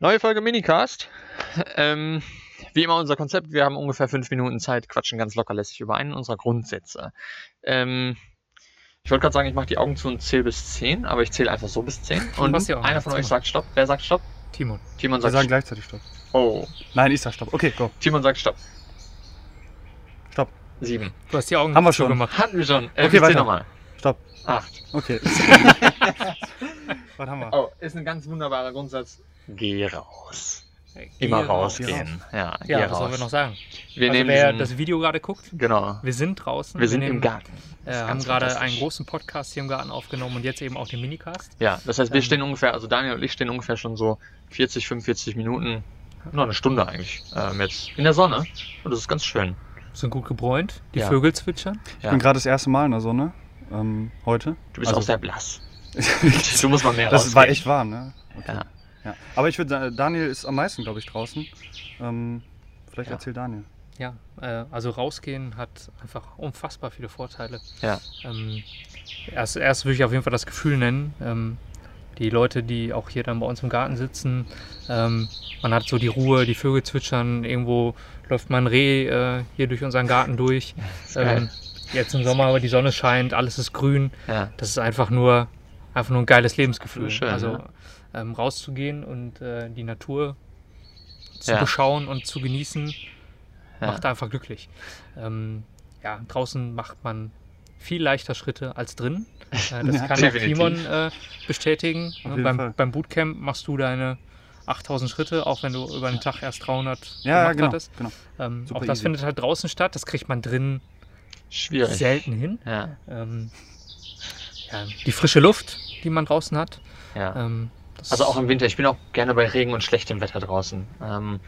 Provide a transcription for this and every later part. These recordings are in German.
Neue Folge Minicast. Ähm, wie immer unser Konzept, wir haben ungefähr fünf Minuten Zeit, quatschen ganz locker lässig über einen unserer Grundsätze. Ähm, ich wollte gerade sagen, ich mache die Augen zu und zähle bis 10, aber ich zähle einfach so bis 10. Und Augen einer von euch sagt Stopp. Wer sagt Stopp? Timon. Timon Wir sagt sagen Stopp. gleichzeitig Stopp. Oh, Nein, ich sag Stopp. Okay, go. Timon sagt Stopp. Stopp. Sieben. Du hast die Augen Haben wir schon. zugemacht. Hatten wir schon. Äh, Okay, wir zählen weiter. nochmal. Stopp. Acht. Okay. Was haben wir? Oh, ist ein ganz wunderbarer Grundsatz. Geh raus. Hey, Immer geh rausgehen. Ja, geh Ja, was raus. sollen wir noch sagen? Wir also nehmen wer diesen, das Video gerade guckt, Genau. wir sind draußen. Wir sind im nehmen, Garten. Äh, haben gerade einen großen Podcast hier im Garten aufgenommen und jetzt eben auch den Minicast. Ja, das heißt, wir Ähm, stehen ungefähr, also Daniel und ich stehen ungefähr schon so 40, 45 Minuten, noch eine Stunde eigentlich, ähm, jetzt in der Sonne. Und das ist ganz schön. Sind gut gebräunt, die Ja. Vögel zwitschern. Ich Ja. bin gerade das erste Mal in der Sonne. Ähm, heute. Du bist Also- auch sehr blass. Du musst mal mehr Das war rausgehen. echt warm, ne? Okay. Ja. Ja. Aber ich würde sagen, Daniel ist am meisten, glaube ich, draußen. Ähm, vielleicht Ja. erzählt Daniel. Ja, äh, also rausgehen hat einfach unfassbar viele Vorteile. Ja. Ähm, erst, erst würde ich auf jeden Fall das Gefühl nennen. Ähm, die Leute, die auch hier dann bei uns im Garten sitzen, ähm, man hat so die Ruhe, die Vögel zwitschern, irgendwo läuft mal ein Reh äh, hier durch unseren Garten durch. Ähm, jetzt im Sommer, aber die Sonne scheint, alles ist grün. Ja. Das ist einfach nur, einfach nur ein geiles Lebensgefühl. Schön, also ne? ähm, rauszugehen und äh, die Natur zu Ja. beschauen und zu genießen, Ja. macht einfach glücklich. Ähm, ja, draußen macht man viel leichter Schritte als drin. Äh, das Ja, kann auch. Timon äh, bestätigen. Ne, beim, beim Bootcamp machst du deine 8000 Schritte, auch wenn du über den Tag erst 300 Ja, gemacht genau. hattest. genau. Ähm, auch das easy. findet halt draußen statt. Das kriegt man drin Schwierig. selten hin. Ja, Ähm, ja, die frische Luft, die man draußen hat. ja. Ähm, Also auch im Winter. Ich bin auch gerne bei Regen und schlechtem Wetter draußen. Ähm,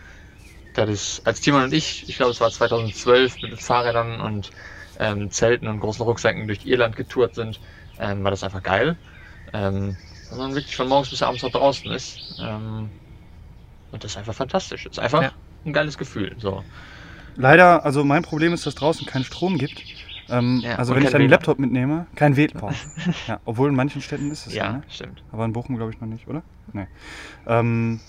das ist, als Timon und ich, ich glaube es war 2012, mit Fahrrädern und ähm, Zelten und großen Rucksäcken durch Irland getourt sind, ähm, war das einfach geil. Ähm, wenn man wirklich von morgens bis abends noch draußen ist. Ähm, und das ist einfach fantastisch. Das ist einfach Ja. ein geiles Gefühl. So. Leider, also mein Problem ist, dass draußen keinen Strom gibt. Ähm, Ja, also wenn ich dann den WLAN. Laptop mitnehme, kein WLAN. ja, obwohl in manchen Städten ist es ja. Ja, ne? stimmt. Aber in Bochum glaube ich noch nicht, oder? Nee. Ähm,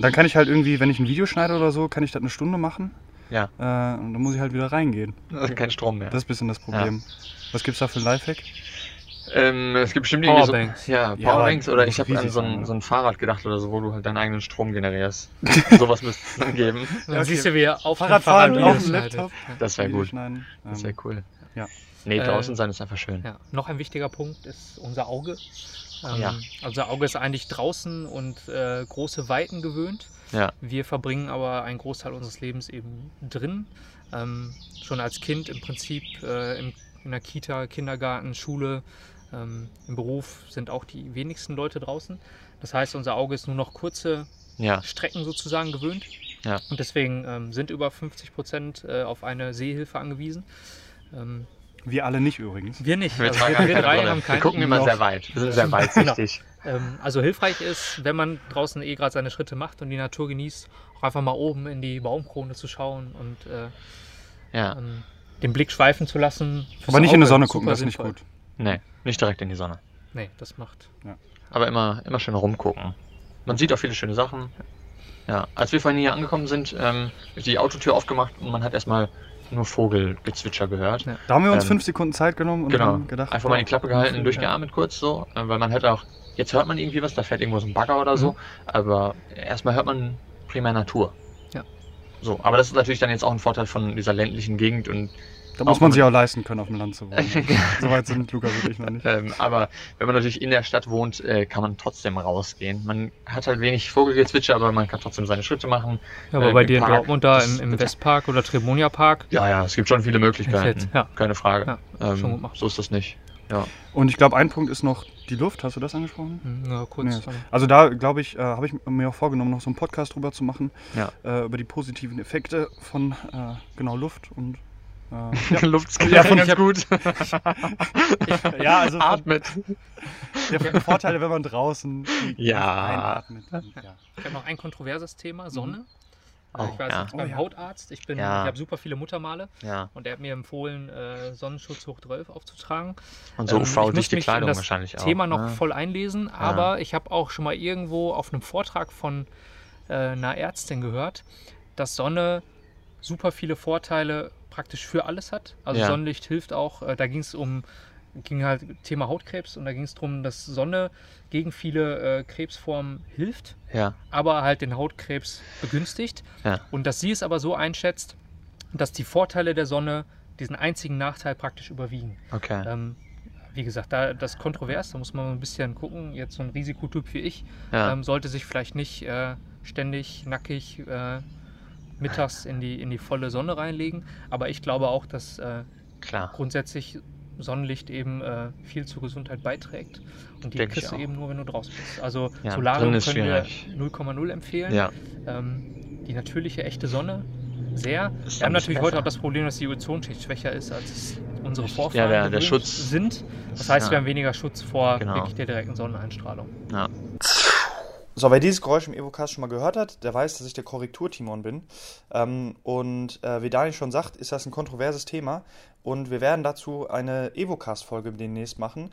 dann kann ich halt irgendwie, wenn ich ein Video schneide oder so, kann ich das eine Stunde machen. Ja. Äh, und dann muss ich halt wieder reingehen. Also kein Strom mehr. Das ist ein bisschen das Problem. Was gibt's da für ein Lifehack? Ähm, es gibt bestimmt irgendwie Powerbanks. so, ja, Ja, Powerbanks aber oder ich habe an so ein, oder? so ein Fahrrad gedacht oder so, wo du halt deinen eigenen Strom generierst. Sowas müsste es dann geben. Dann okay. siehst du, wie er auf Fahrradfahren dem auf Fahrrad dem. Laptop. Das wäre gut. Das Ähm, wäre cool. Ja. Nee, Äh, draußen sein ist einfach schön. Ja. Noch ein wichtiger Punkt ist unser Auge. Ähm, Ja. Unser Auge ist eigentlich draußen und äh, große Weiten gewöhnt. Ja. Wir verbringen aber einen Großteil unseres Lebens eben drin. Ähm, schon als Kind im Prinzip äh, im, in der Kita, Kindergarten, Schule, ähm, im Beruf sind auch die wenigsten Leute draußen. Das heißt, unser Auge ist nur noch kurze Ja, Strecken sozusagen gewöhnt. Ja. Und deswegen ähm, sind über 50 Prozent äh, auf eine Sehhilfe angewiesen. Ähm, Wir alle nicht übrigens. wir nicht. wir, Also wir, wir keine drei haben wir keinen. gucken immer Noch. sehr weit. Wir sind sehr Genau. weitsichtig. Ähm, also hilfreich ist, wenn man draußen eh gerade seine Schritte macht und die Natur genießt, auch einfach mal oben in die Baumkrone zu schauen und äh, Ja, ähm, den Blick schweifen zu lassen. Aber nicht in die Sonne gucken, das ist nicht gut. nee, nicht direkt in die Sonne. Nee, das macht. Aber immer, immer schön rumgucken. Man sieht auch viele schöne Sachen. Ja, als wir vorhin hier angekommen sind, ähm, ist die Autotür aufgemacht und man hat erstmal nur Vogelgezwitscher gehört. Ja. Da haben wir uns Ähm, fünf Sekunden Zeit genommen und Genau. gedacht, Einfach mal die Klappe gehalten, Ja. durchgeatmet kurz so, äh, weil man hört auch, jetzt hört man irgendwie was, da fährt irgendwo so ein Bagger oder so, Mhm. aber erstmal hört man primär Natur. Ja. So, aber das ist natürlich dann jetzt auch ein Vorteil von dieser ländlichen Gegend und Da muss man sich auch leisten können, auf dem Land zu wohnen. Soweit sind Lukas und ich noch nicht. ähm, aber wenn man natürlich in der Stadt wohnt, äh, kann man trotzdem rausgehen. Man hat halt wenig Vogelgezwitscher, aber man kann trotzdem seine Schritte machen. Ja, aber Äh, bei dir in Park, Dortmund da im, im Westpark oder Tremonia Park, Ja, ja, es gibt schon viele Möglichkeiten. Jetzt, ja. Keine Frage. Ja, ähm, schon gut gemacht. so ist das nicht. Ja. Und ich glaube, ein Punkt ist noch die Luft. Hast du das angesprochen? hm, ja, kurz. Nee. Also da, glaube ich, äh, habe ich mir auch vorgenommen, noch so einen Podcast drüber zu machen. Ja. Äh, über die positiven Effekte von äh, genau Luft und äh, ja. Luft Ja, ich hab- gut. ja, also Atmet. der Vorteile, wenn man draußen die Ja. Einatmet. Ja. Ich habe noch ein kontroverses Thema, Sonne. Oh, ich war ja. jetzt beim Oh, ja. Hautarzt. Ich, bin, Ja. ich habe super viele Muttermale ja. und er hat mir empfohlen, äh, Sonnenschutz hoch 12 aufzutragen. Und so Ähm, ich UV-dichte in Kleidung das wahrscheinlich auch. Thema noch ne? voll einlesen, aber ich habe auch schon mal irgendwo auf einem Vortrag von äh, einer Ärztin gehört, dass Sonne super viele Vorteile praktisch für alles hat. Also Ja. Sonnenlicht hilft auch, äh, da ging es um, ging halt Thema Hautkrebs und da ging es darum, dass Sonne gegen viele äh, Krebsformen hilft, Ja, aber halt den Hautkrebs begünstigt. ja, Und dass sie es aber so einschätzt, dass die Vorteile der Sonne diesen einzigen Nachteil praktisch überwiegen. okay. Ähm, wie gesagt, da das ist kontrovers, da muss man ein bisschen gucken. Jetzt so ein Risikotyp wie ich Ja, ähm, sollte sich vielleicht nicht äh, ständig nackig äh, mittags in die, in die volle Sonne reinlegen. Aber ich glaube auch, dass äh, klar. grundsätzlich Sonnenlicht eben äh, viel zur Gesundheit beiträgt. Und die Denk kriegst du eben nur, wenn du draußen bist. Also Ja, Solarium können wir schwierig. 0,0 empfehlen. Ja, Ähm, die natürliche, echte Sonne sehr. Ist Wir haben natürlich heute besser. auch das Problem, dass die Ozonschicht schwächer ist, als unsere Ja, Vorfahren der- der Schutz- sind. Das heißt, Ja. wir haben weniger Schutz vor Genau. wirklich der direkten Sonneneinstrahlung. ja. So, wer dieses Geräusch im Evocast schon mal gehört hat, der weiß, dass ich der Korrektur-Timon bin. Ähm, und äh, wie Daniel schon sagt, ist das ein kontroverses Thema. Und wir werden dazu eine Evocast-Folge demnächst machen.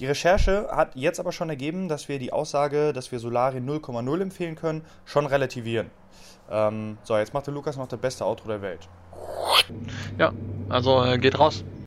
Die Recherche hat jetzt aber schon ergeben, dass wir die Aussage, dass wir Solarin 0,0 empfehlen können, schon relativieren. Ähm, so, jetzt macht der Lukas noch das beste Outro der Welt. Ja, also äh, geht raus.